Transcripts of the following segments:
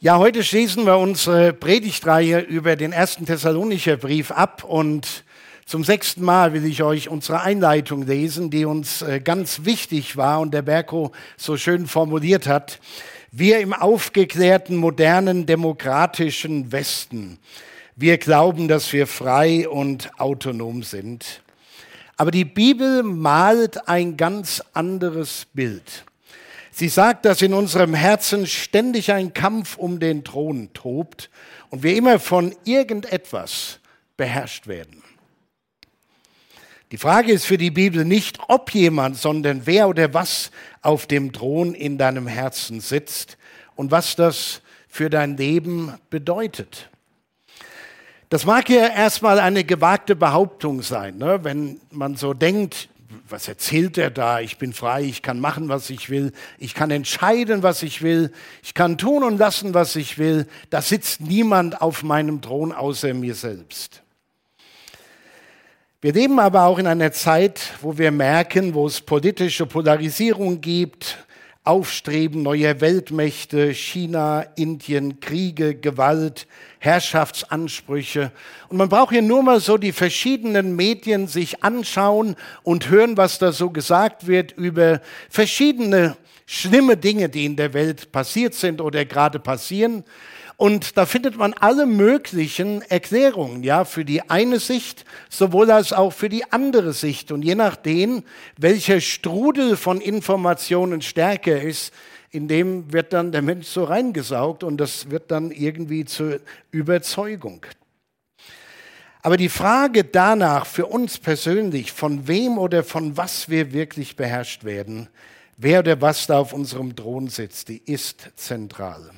Ja, heute schließen wir unsere Predigtreihe über den ersten Thessalonicher Brief ab und zum sechsten Mal will ich euch unsere Einleitung lesen, die uns äh, ganz wichtig war und der Berko so schön formuliert hat. Wir im aufgeklärten, modernen, demokratischen Westen, wir glauben, dass wir frei und autonom sind. Aber die Bibel malt ein ganz anderes Bild. Sie sagt, dass in unserem Herzen ständig ein Kampf um den Thron tobt und wir immer von irgendetwas beherrscht werden. Die Frage ist für die Bibel nicht, ob jemand, sondern wer oder was auf dem Thron in deinem Herzen sitzt und was das für dein Leben bedeutet. Das mag ja erstmal eine gewagte Behauptung sein, ne? wenn man so denkt, was erzählt er da? Ich bin frei, ich kann machen, was ich will, ich kann entscheiden, was ich will, ich kann tun und lassen, was ich will. Da sitzt niemand auf meinem Thron außer mir selbst. Wir leben aber auch in einer Zeit, wo wir merken, wo es politische Polarisierung gibt, Aufstreben neuer Weltmächte, China, Indien, Kriege, Gewalt, Herrschaftsansprüche. Und man braucht hier nur mal so die verschiedenen Medien sich anschauen und hören, was da so gesagt wird über verschiedene schlimme Dinge, die in der Welt passiert sind oder gerade passieren. Und da findet man alle möglichen Erklärungen, ja, für die eine Sicht, sowohl als auch für die andere Sicht. Und je nachdem, welcher Strudel von Informationen stärker ist, in dem wird dann der Mensch so reingesaugt und das wird dann irgendwie zur Überzeugung. Aber die Frage danach für uns persönlich, von wem oder von was wir wirklich beherrscht werden, wer oder was da auf unserem Thron sitzt, die ist zentral.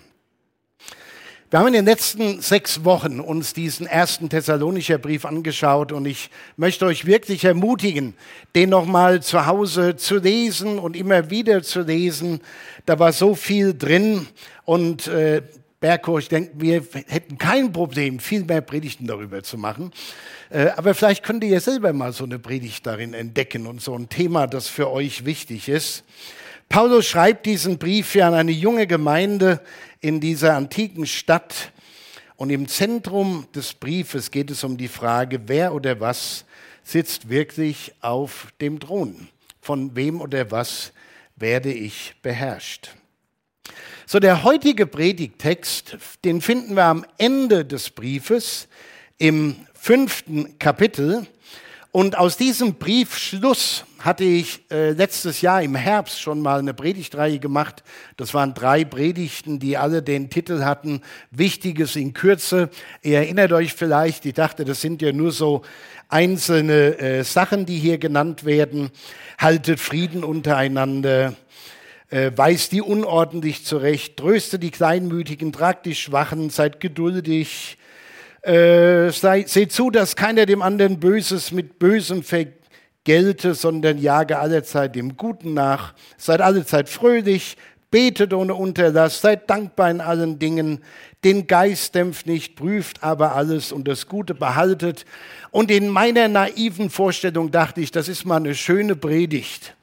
Wir haben in den letzten sechs Wochen uns diesen ersten Thessalonischer Brief angeschaut und ich möchte euch wirklich ermutigen, den nochmal zu Hause zu lesen und immer wieder zu lesen. Da war so viel drin und äh, Berko, ich denke, wir hätten kein Problem, viel mehr Predigten darüber zu machen. Äh, aber vielleicht könnt ihr ja selber mal so eine Predigt darin entdecken und so ein Thema, das für euch wichtig ist. Paulus schreibt diesen Brief ja an eine junge Gemeinde in dieser antiken Stadt. Und im Zentrum des Briefes geht es um die Frage, wer oder was sitzt wirklich auf dem Thron? Von wem oder was werde ich beherrscht? So, der heutige Predigtext, den finden wir am Ende des Briefes im fünften Kapitel. Und aus diesem Briefschluss hatte ich äh, letztes Jahr im Herbst schon mal eine Predigtreihe gemacht. Das waren drei Predigten, die alle den Titel hatten, Wichtiges in Kürze. Ihr erinnert euch vielleicht, ich dachte, das sind ja nur so einzelne äh, Sachen, die hier genannt werden. Haltet Frieden untereinander, äh, weist die unordentlich zurecht, tröste die Kleinmütigen, tragt die Schwachen, seid geduldig, äh, sei, seht zu, dass keiner dem anderen Böses mit Bösem vergelte, sondern jage allezeit dem Guten nach. Seid allezeit fröhlich, betet ohne Unterlass, seid dankbar in allen Dingen. Den Geist dämpft nicht, prüft aber alles und das Gute behaltet. Und in meiner naiven Vorstellung dachte ich, das ist mal eine schöne Predigt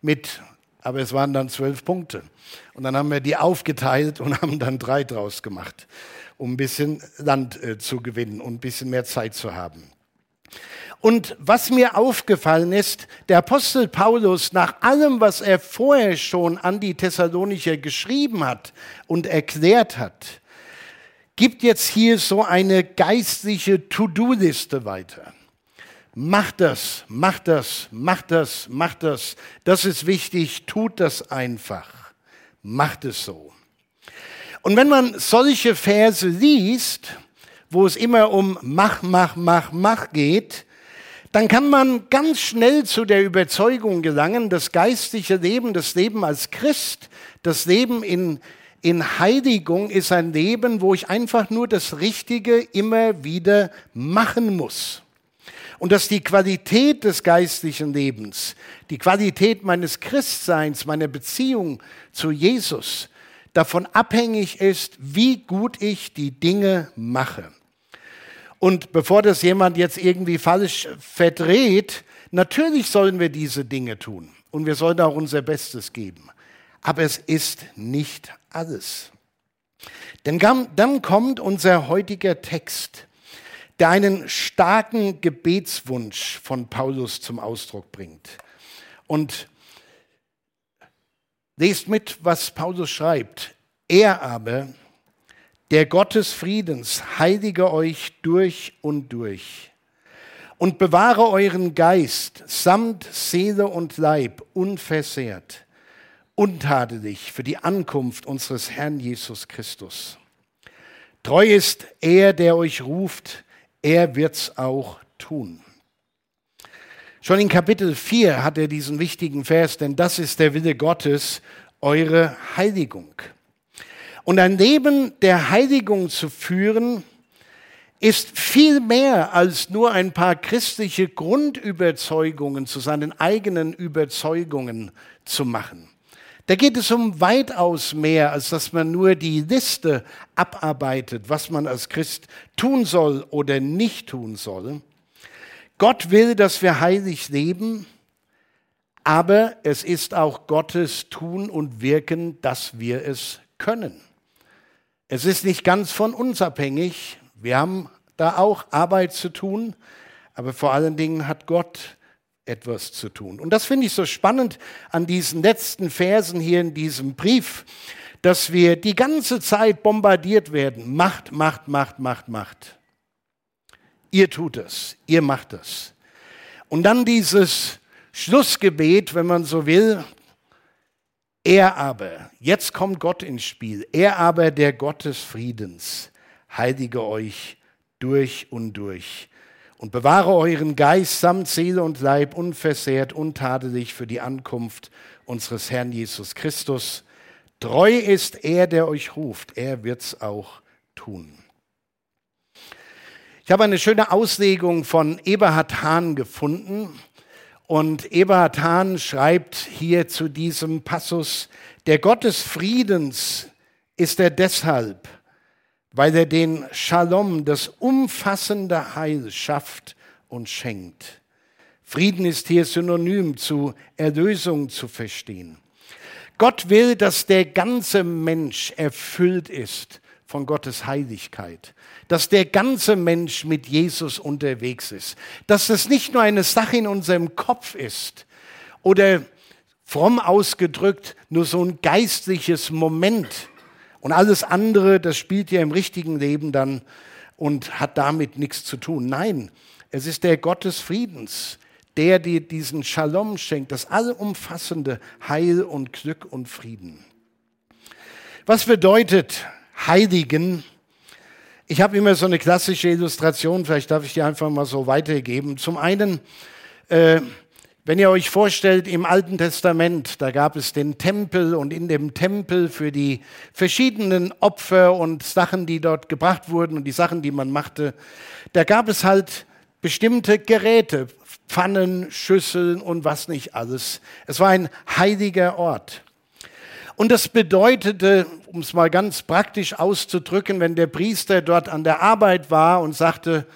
mit, aber es waren dann zwölf Punkte. Und dann haben wir die aufgeteilt und haben dann drei draus gemacht um ein bisschen Land äh, zu gewinnen und ein bisschen mehr Zeit zu haben. Und was mir aufgefallen ist, der Apostel Paulus, nach allem, was er vorher schon an die Thessalonicher geschrieben hat und erklärt hat, gibt jetzt hier so eine geistliche To-Do-Liste weiter. Macht das, macht das, macht das, macht das. Das ist wichtig, tut das einfach. Macht es so. Und wenn man solche Verse liest, wo es immer um Mach, Mach, Mach, Mach geht, dann kann man ganz schnell zu der Überzeugung gelangen, das geistliche Leben, das Leben als Christ, das Leben in, in Heiligung ist ein Leben, wo ich einfach nur das Richtige immer wieder machen muss. Und dass die Qualität des geistlichen Lebens, die Qualität meines Christseins, meiner Beziehung zu Jesus, davon abhängig ist, wie gut ich die Dinge mache. Und bevor das jemand jetzt irgendwie falsch verdreht, natürlich sollen wir diese Dinge tun und wir sollen auch unser Bestes geben. Aber es ist nicht alles. Denn dann kommt unser heutiger Text, der einen starken Gebetswunsch von Paulus zum Ausdruck bringt. Und lest mit, was Paulus schreibt. Er aber, der Gott des Friedens, heilige euch durch und durch und bewahre euren Geist samt Seele und Leib unversehrt, untadelig für die Ankunft unseres Herrn Jesus Christus. Treu ist er, der euch ruft, er wird's auch tun. Schon in Kapitel 4 hat er diesen wichtigen Vers, denn das ist der Wille Gottes, eure Heiligung. Und ein Leben der Heiligung zu führen, ist viel mehr als nur ein paar christliche Grundüberzeugungen zu seinen eigenen Überzeugungen zu machen. Da geht es um weitaus mehr, als dass man nur die Liste abarbeitet, was man als Christ tun soll oder nicht tun soll. Gott will, dass wir heilig leben, aber es ist auch Gottes Tun und Wirken, dass wir es können. Es ist nicht ganz von uns abhängig. Wir haben da auch Arbeit zu tun, aber vor allen Dingen hat Gott etwas zu tun. Und das finde ich so spannend an diesen letzten Versen hier in diesem Brief, dass wir die ganze Zeit bombardiert werden. Macht, macht, macht, macht, macht. Ihr tut es, ihr macht es. Und dann dieses Schlussgebet, wenn man so will, er aber, jetzt kommt Gott ins Spiel, er aber, der Gott des Friedens, heilige euch durch und durch und bewahre euren Geist samt Seele und Leib unversehrt, untadelig für die Ankunft unseres Herrn Jesus Christus. Treu ist er, der euch ruft, er wird's auch tun. Ich habe eine schöne Auslegung von Eberhard Hahn gefunden. Und Eberhard Hahn schreibt hier zu diesem Passus, der Gott des Friedens ist er deshalb, weil er den Shalom, das umfassende Heil, schafft und schenkt. Frieden ist hier synonym zu Erlösung zu verstehen. Gott will, dass der ganze Mensch erfüllt ist von Gottes Heiligkeit, dass der ganze Mensch mit Jesus unterwegs ist, dass das nicht nur eine Sache in unserem Kopf ist oder fromm ausgedrückt nur so ein geistliches Moment und alles andere, das spielt ja im richtigen Leben dann und hat damit nichts zu tun. Nein, es ist der Gott des Friedens, der dir diesen Shalom schenkt, das allumfassende Heil und Glück und Frieden. Was bedeutet Heiligen. Ich habe immer so eine klassische Illustration, vielleicht darf ich die einfach mal so weitergeben. Zum einen, äh, wenn ihr euch vorstellt, im Alten Testament, da gab es den Tempel und in dem Tempel für die verschiedenen Opfer und Sachen, die dort gebracht wurden und die Sachen, die man machte, da gab es halt bestimmte Geräte, Pfannen, Schüsseln und was nicht alles. Es war ein heiliger Ort. Und das bedeutete, um es mal ganz praktisch auszudrücken, wenn der Priester dort an der Arbeit war und sagte,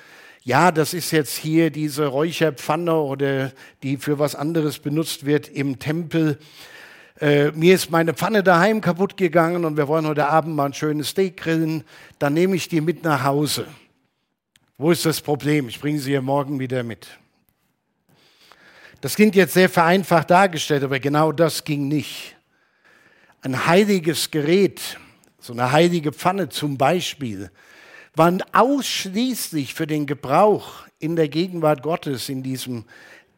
ja, das ist jetzt hier diese Räucherpfanne oder die für was anderes benutzt wird im Tempel. Äh, mir ist meine Pfanne daheim kaputt gegangen und wir wollen heute Abend mal ein schönes Steak grillen. Dann nehme ich die mit nach Hause. Wo ist das Problem? Ich bringe sie hier morgen wieder mit. Das klingt jetzt sehr vereinfacht dargestellt, aber genau das ging nicht ein heiliges Gerät, so eine heilige Pfanne zum Beispiel, waren ausschließlich für den Gebrauch in der Gegenwart Gottes in diesem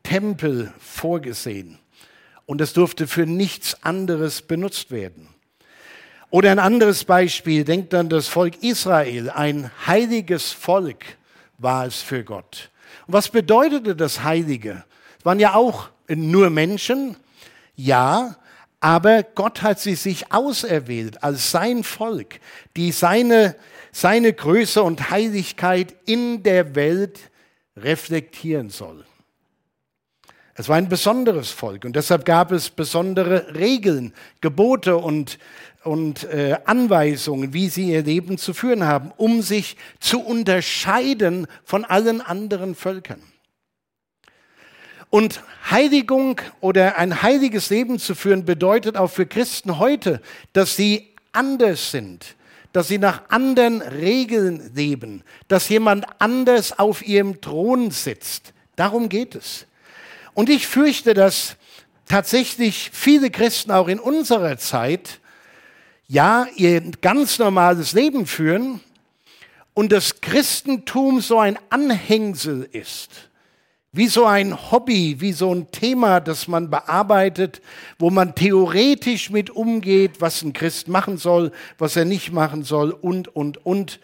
Tempel vorgesehen. Und es durfte für nichts anderes benutzt werden. Oder ein anderes Beispiel, denkt an das Volk Israel. Ein heiliges Volk war es für Gott. Und was bedeutete das Heilige? Es waren ja auch nur Menschen, ja, aber Gott hat sie sich auserwählt als sein Volk, die seine, seine Größe und Heiligkeit in der Welt reflektieren soll. Es war ein besonderes Volk und deshalb gab es besondere Regeln, Gebote und, und äh, Anweisungen, wie sie ihr Leben zu führen haben, um sich zu unterscheiden von allen anderen Völkern. Und Heiligung oder ein heiliges Leben zu führen bedeutet auch für Christen heute, dass sie anders sind, dass sie nach anderen Regeln leben, dass jemand anders auf ihrem Thron sitzt. Darum geht es. Und ich fürchte, dass tatsächlich viele Christen auch in unserer Zeit ja ihr ganz normales Leben führen und das Christentum so ein Anhängsel ist wie so ein Hobby, wie so ein Thema, das man bearbeitet, wo man theoretisch mit umgeht, was ein Christ machen soll, was er nicht machen soll und, und, und.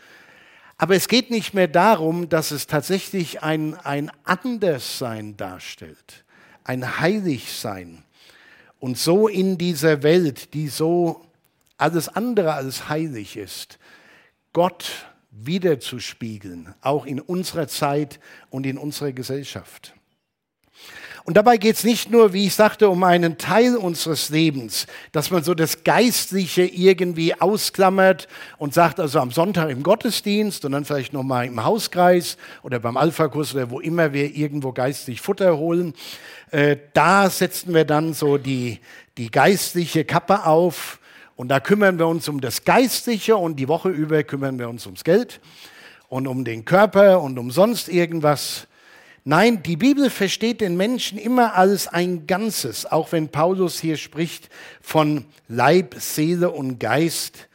Aber es geht nicht mehr darum, dass es tatsächlich ein, ein Anderssein darstellt, ein Heiligsein. Und so in dieser Welt, die so alles andere als heilig ist, Gott wiederzuspiegeln, auch in unserer Zeit und in unserer Gesellschaft. Und dabei geht es nicht nur, wie ich sagte, um einen Teil unseres Lebens, dass man so das Geistliche irgendwie ausklammert und sagt, also am Sonntag im Gottesdienst und dann vielleicht nochmal im Hauskreis oder beim Alpha-Kurs oder wo immer wir irgendwo geistlich Futter holen. Äh, da setzen wir dann so die, die geistliche Kappe auf und da kümmern wir uns um das Geistliche und die Woche über kümmern wir uns ums Geld und um den Körper und um sonst irgendwas. Nein, die Bibel versteht den Menschen immer als ein Ganzes, auch wenn Paulus hier spricht von Leib, Seele und Geist.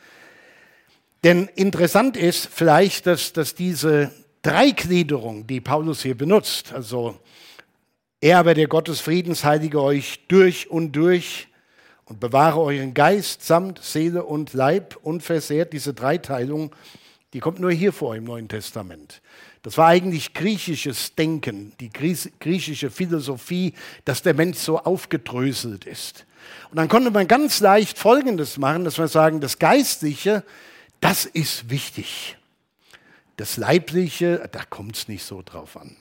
Denn interessant ist vielleicht, dass, dass diese Dreigliederung, die Paulus hier benutzt, also er aber der Gottes Friedens heilige euch durch und durch, und bewahre euren Geist samt Seele und Leib unversehrt. Diese Dreiteilung, die kommt nur hier vor im Neuen Testament. Das war eigentlich griechisches Denken, die griechische Philosophie, dass der Mensch so aufgedröselt ist. Und dann konnte man ganz leicht Folgendes machen, dass man sagen, das Geistliche, das ist wichtig. Das Leibliche, da kommt es nicht so drauf an.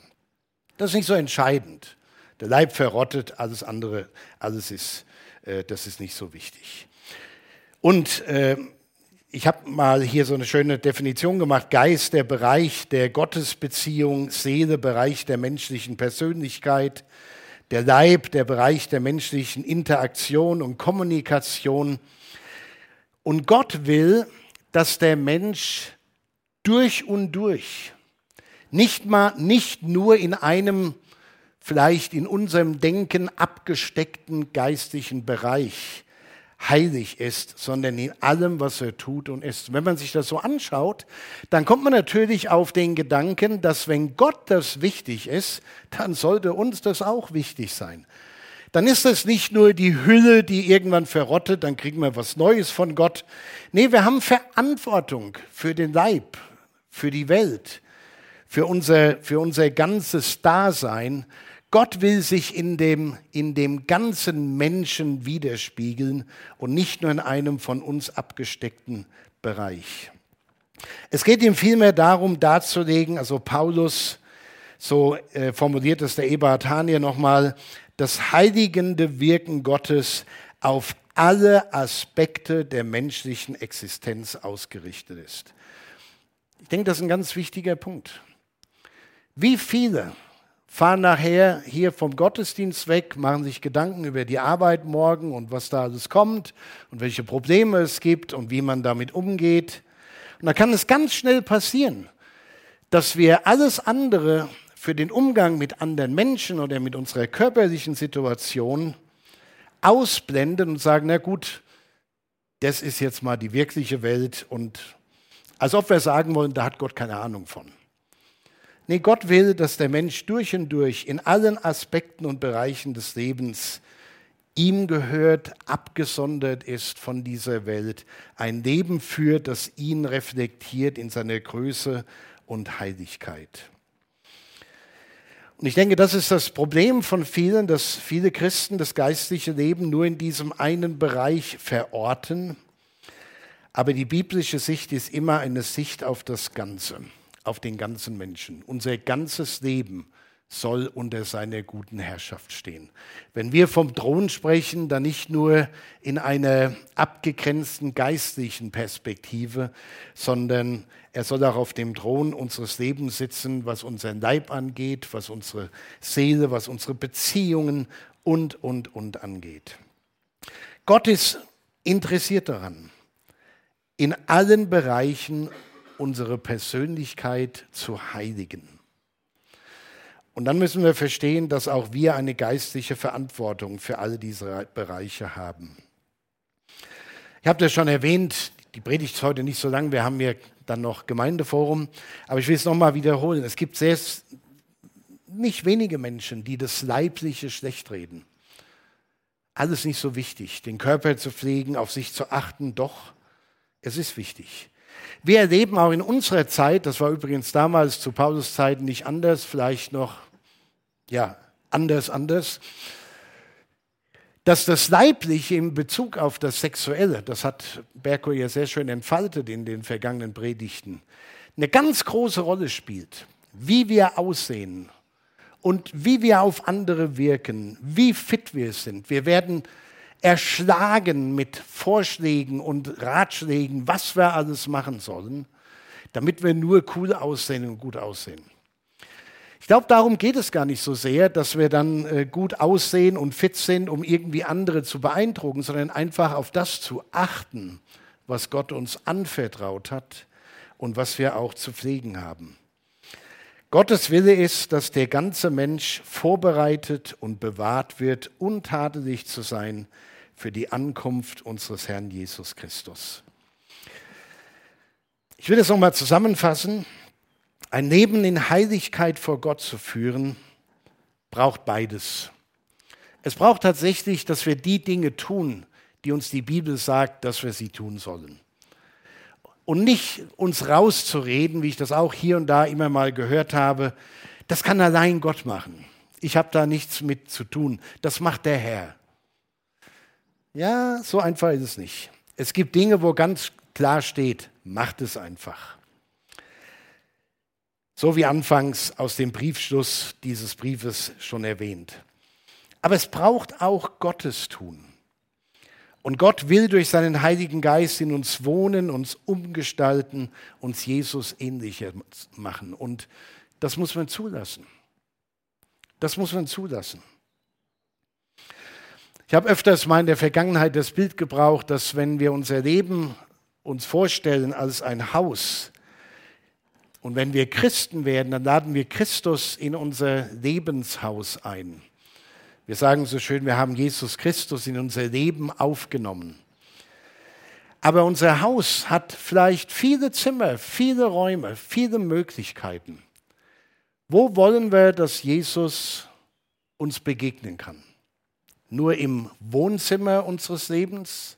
Das ist nicht so entscheidend. Der Leib verrottet, alles andere, alles ist äh, das ist nicht so wichtig. Und äh, ich habe mal hier so eine schöne Definition gemacht. Geist, der Bereich der Gottesbeziehung, Seele, Bereich der menschlichen Persönlichkeit, der Leib, der Bereich der menschlichen Interaktion und Kommunikation. Und Gott will, dass der Mensch durch und durch, nicht mal, nicht nur in einem vielleicht in unserem Denken abgesteckten geistlichen Bereich heilig ist, sondern in allem, was er tut und ist. Wenn man sich das so anschaut, dann kommt man natürlich auf den Gedanken, dass wenn Gott das wichtig ist, dann sollte uns das auch wichtig sein. Dann ist das nicht nur die Hülle, die irgendwann verrottet, dann kriegen wir was Neues von Gott. Nee, wir haben Verantwortung für den Leib, für die Welt, für unser, für unser ganzes Dasein. Gott will sich in dem, in dem ganzen Menschen widerspiegeln und nicht nur in einem von uns abgesteckten Bereich. Es geht ihm vielmehr darum, darzulegen, also Paulus, so äh, formuliert es der Eberhard Hahn hier nochmal, das heiligende Wirken Gottes auf alle Aspekte der menschlichen Existenz ausgerichtet ist. Ich denke, das ist ein ganz wichtiger Punkt. Wie viele fahren nachher hier vom Gottesdienst weg, machen sich Gedanken über die Arbeit morgen und was da alles kommt und welche Probleme es gibt und wie man damit umgeht. Und da kann es ganz schnell passieren, dass wir alles andere für den Umgang mit anderen Menschen oder mit unserer körperlichen Situation ausblenden und sagen, na gut, das ist jetzt mal die wirkliche Welt und als ob wir sagen wollen, da hat Gott keine Ahnung von. Nee, Gott will, dass der Mensch durch und durch in allen Aspekten und Bereichen des Lebens ihm gehört, abgesondert ist von dieser Welt, ein Leben führt, das ihn reflektiert in seiner Größe und Heiligkeit. Und ich denke, das ist das Problem von vielen, dass viele Christen das geistliche Leben nur in diesem einen Bereich verorten. Aber die biblische Sicht ist immer eine Sicht auf das Ganze auf den ganzen Menschen. Unser ganzes Leben soll unter seiner guten Herrschaft stehen. Wenn wir vom Thron sprechen, dann nicht nur in einer abgegrenzten geistlichen Perspektive, sondern er soll auch auf dem Thron unseres Lebens sitzen, was unseren Leib angeht, was unsere Seele, was unsere Beziehungen und, und, und angeht. Gott ist interessiert daran, in allen Bereichen unsere Persönlichkeit zu heiligen. Und dann müssen wir verstehen, dass auch wir eine geistliche Verantwortung für alle diese Bereiche haben. Ich habe das schon erwähnt, die Predigt ist heute nicht so lang, wir haben hier dann noch Gemeindeforum, aber ich will es nochmal wiederholen. Es gibt sehr, nicht wenige Menschen, die das Leibliche schlecht reden. Alles nicht so wichtig, den Körper zu pflegen, auf sich zu achten, doch, es ist wichtig. Wir erleben auch in unserer Zeit, das war übrigens damals zu Paulus Zeiten nicht anders, vielleicht noch, ja, anders, anders, dass das Leibliche in Bezug auf das Sexuelle, das hat Berko ja sehr schön entfaltet in den vergangenen Predigten, eine ganz große Rolle spielt. Wie wir aussehen und wie wir auf andere wirken, wie fit wir sind. Wir werden erschlagen mit Vorschlägen und Ratschlägen, was wir alles machen sollen, damit wir nur cool aussehen und gut aussehen. Ich glaube, darum geht es gar nicht so sehr, dass wir dann äh, gut aussehen und fit sind, um irgendwie andere zu beeindrucken, sondern einfach auf das zu achten, was Gott uns anvertraut hat und was wir auch zu pflegen haben. Gottes Wille ist, dass der ganze Mensch vorbereitet und bewahrt wird, untadelig zu sein für die Ankunft unseres Herrn Jesus Christus. Ich will das nochmal zusammenfassen. Ein Leben in Heiligkeit vor Gott zu führen, braucht beides. Es braucht tatsächlich, dass wir die Dinge tun, die uns die Bibel sagt, dass wir sie tun sollen. Und nicht uns rauszureden, wie ich das auch hier und da immer mal gehört habe, das kann allein Gott machen. Ich habe da nichts mit zu tun. Das macht der Herr. Ja, so einfach ist es nicht. Es gibt Dinge, wo ganz klar steht, macht es einfach. So wie anfangs aus dem Briefschluss dieses Briefes schon erwähnt. Aber es braucht auch Gottes Tun. Und Gott will durch seinen Heiligen Geist in uns wohnen, uns umgestalten, uns Jesus ähnlicher machen. Und das muss man zulassen. Das muss man zulassen. Ich habe öfters mal in der Vergangenheit das Bild gebraucht, dass wenn wir unser Leben uns vorstellen als ein Haus, und wenn wir Christen werden, dann laden wir Christus in unser Lebenshaus ein. Wir sagen so schön, wir haben Jesus Christus in unser Leben aufgenommen. Aber unser Haus hat vielleicht viele Zimmer, viele Räume, viele Möglichkeiten. Wo wollen wir, dass Jesus uns begegnen kann? Nur im Wohnzimmer unseres Lebens?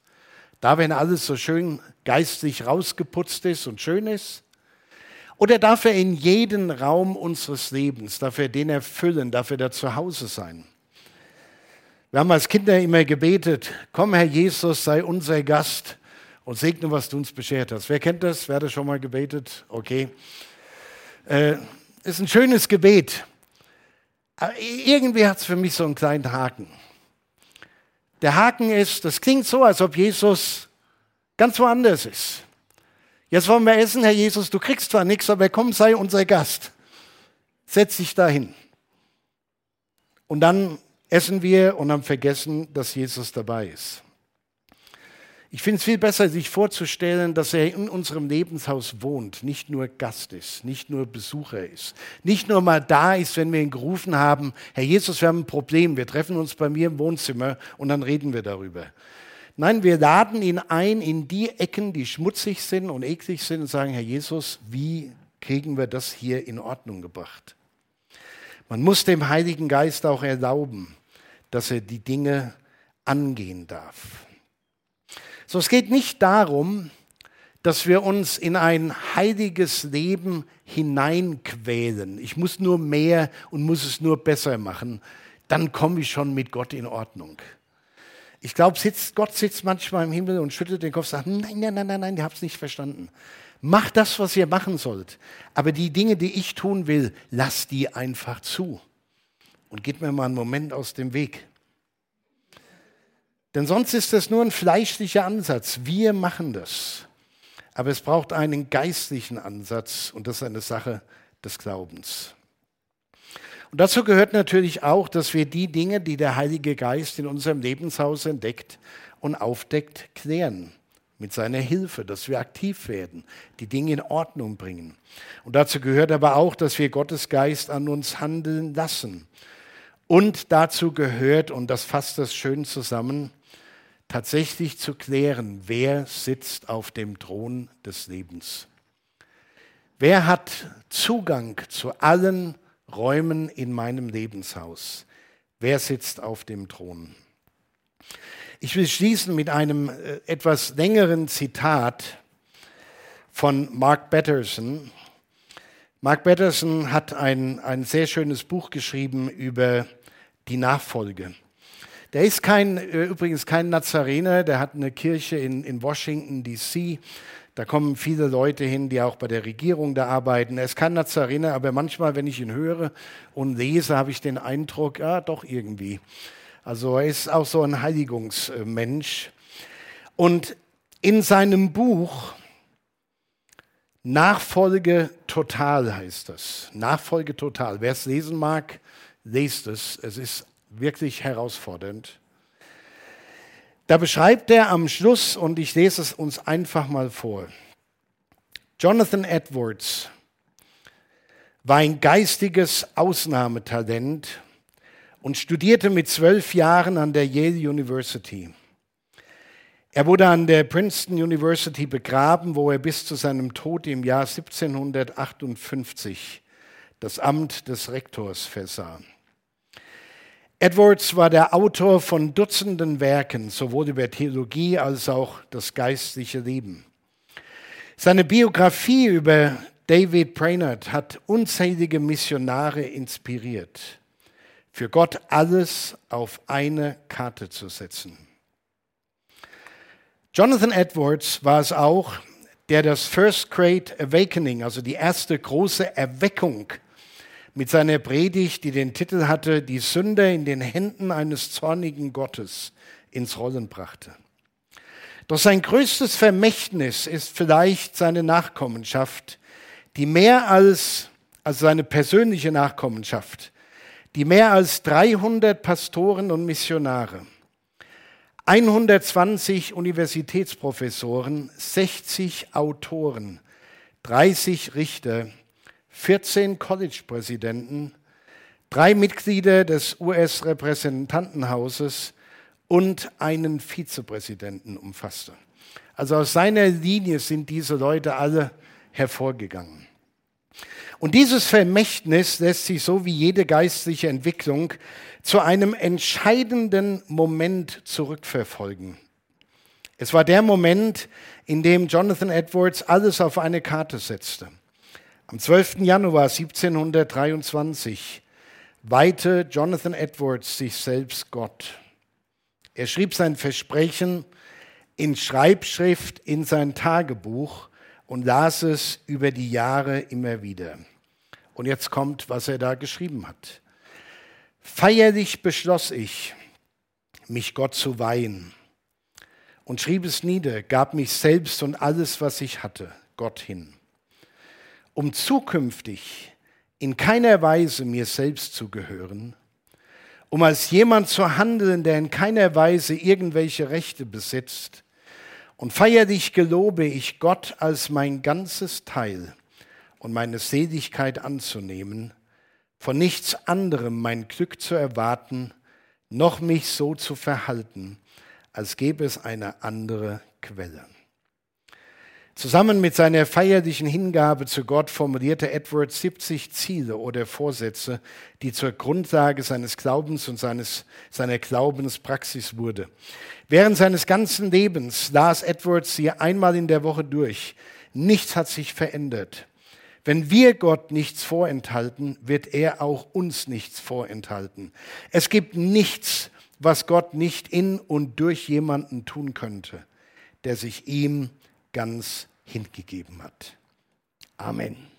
Da, wenn alles so schön geistlich rausgeputzt ist und schön ist? Oder darf er in jeden Raum unseres Lebens, darf er den erfüllen, darf er da zu Hause sein? Wir haben als Kinder immer gebetet, komm Herr Jesus, sei unser Gast und segne, was du uns beschert hast. Wer kennt das? Wer hat das schon mal gebetet? Okay. Äh, ist ein schönes Gebet. Aber irgendwie hat es für mich so einen kleinen Haken. Der Haken ist, das klingt so, als ob Jesus ganz woanders ist. Jetzt wollen wir essen, Herr Jesus, du kriegst zwar nichts, aber komm, sei unser Gast. Setz dich dahin. Und dann essen wir und haben vergessen, dass Jesus dabei ist. Ich finde es viel besser, sich vorzustellen, dass er in unserem Lebenshaus wohnt, nicht nur Gast ist, nicht nur Besucher ist, nicht nur mal da ist, wenn wir ihn gerufen haben, Herr Jesus, wir haben ein Problem, wir treffen uns bei mir im Wohnzimmer und dann reden wir darüber. Nein, wir laden ihn ein in die Ecken, die schmutzig sind und eklig sind und sagen, Herr Jesus, wie kriegen wir das hier in Ordnung gebracht? Man muss dem Heiligen Geist auch erlauben, dass er die Dinge angehen darf. So, es geht nicht darum, dass wir uns in ein heiliges Leben hineinquälen. Ich muss nur mehr und muss es nur besser machen. Dann komme ich schon mit Gott in Ordnung. Ich glaube, Gott sitzt manchmal im Himmel und schüttelt den Kopf und sagt, nein, nein, nein, nein, nein, ihr habt es nicht verstanden. Macht das, was ihr machen sollt. Aber die Dinge, die ich tun will, lasst die einfach zu. Und geht mir mal einen Moment aus dem Weg. Denn sonst ist das nur ein fleischlicher Ansatz. Wir machen das. Aber es braucht einen geistlichen Ansatz und das ist eine Sache des Glaubens. Und dazu gehört natürlich auch, dass wir die Dinge, die der Heilige Geist in unserem Lebenshaus entdeckt und aufdeckt, klären. mit seiner Hilfe, dass wir aktiv werden, die Dinge in Ordnung bringen. Und dazu gehört aber auch, dass wir Gottes Geist an uns handeln lassen. Und dazu gehört, und das fasst das schön zusammen, tatsächlich zu klären, wer sitzt auf dem Thron des Lebens. Wer hat Zugang zu allen Räumen in meinem Lebenshaus? Wer sitzt auf dem Thron? Ich will schließen mit einem äh, etwas längeren Zitat von Mark Batterson. Mark Batterson hat ein, ein sehr schönes Buch geschrieben über die Nachfolge. Der ist kein, äh, übrigens kein Nazarener, der hat eine Kirche in, in Washington, DC. Da kommen viele Leute hin, die auch bei der Regierung da arbeiten. Er ist kein Nazarener, aber manchmal, wenn ich ihn höre und lese, habe ich den Eindruck, ja, doch irgendwie. Also er ist auch so ein Heiligungsmensch. Und in seinem Buch Nachfolge total heißt das. Nachfolge total. Wer es lesen mag, lest es. Es ist wirklich herausfordernd. Da beschreibt er am Schluss, und ich lese es uns einfach mal vor, Jonathan Edwards war ein geistiges Ausnahmetalent und studierte mit zwölf Jahren an der Yale University. Er wurde an der Princeton University begraben, wo er bis zu seinem Tod im Jahr 1758 das Amt des Rektors versah. Edwards war der Autor von Dutzenden Werken, sowohl über Theologie als auch das geistliche Leben. Seine Biografie über David Brainerd hat unzählige Missionare inspiriert, für Gott alles auf eine Karte zu setzen. Jonathan Edwards war es auch, der das First Great Awakening, also die erste große Erweckung mit seiner Predigt, die den Titel hatte, Die Sünde in den Händen eines zornigen Gottes ins Rollen brachte. Doch sein größtes Vermächtnis ist vielleicht seine Nachkommenschaft, die mehr als, also seine persönliche Nachkommenschaft, die mehr als 300 Pastoren und Missionare, 120 Universitätsprofessoren, 60 Autoren, 30 Richter, 14 College-Präsidenten, drei Mitglieder des US-Repräsentantenhauses und einen Vizepräsidenten umfasste. Also aus seiner Linie sind diese Leute alle hervorgegangen. Und dieses Vermächtnis lässt sich so wie jede geistliche Entwicklung zu einem entscheidenden Moment zurückverfolgen. Es war der Moment, in dem Jonathan Edwards alles auf eine Karte setzte. Am 12. Januar 1723 weihte Jonathan Edwards sich selbst Gott. Er schrieb sein Versprechen in Schreibschrift in sein Tagebuch und las es über die Jahre immer wieder. Und jetzt kommt, was er da geschrieben hat. Feierlich beschloss ich, mich Gott zu weihen und schrieb es nieder, gab mich selbst und alles, was ich hatte, Gott hin um zukünftig in keiner Weise mir selbst zu gehören, um als jemand zu handeln, der in keiner Weise irgendwelche Rechte besitzt. Und feierlich gelobe ich Gott als mein ganzes Teil und meine Seligkeit anzunehmen, von nichts anderem mein Glück zu erwarten, noch mich so zu verhalten, als gäbe es eine andere Quelle. Zusammen mit seiner feierlichen Hingabe zu Gott formulierte Edward 70 Ziele oder Vorsätze, die zur Grundlage seines Glaubens und seines, seiner Glaubenspraxis wurde. Während seines ganzen Lebens las Edward sie einmal in der Woche durch. Nichts hat sich verändert. Wenn wir Gott nichts vorenthalten, wird er auch uns nichts vorenthalten. Es gibt nichts, was Gott nicht in und durch jemanden tun könnte, der sich ihm ganz hingegeben hat. Amen.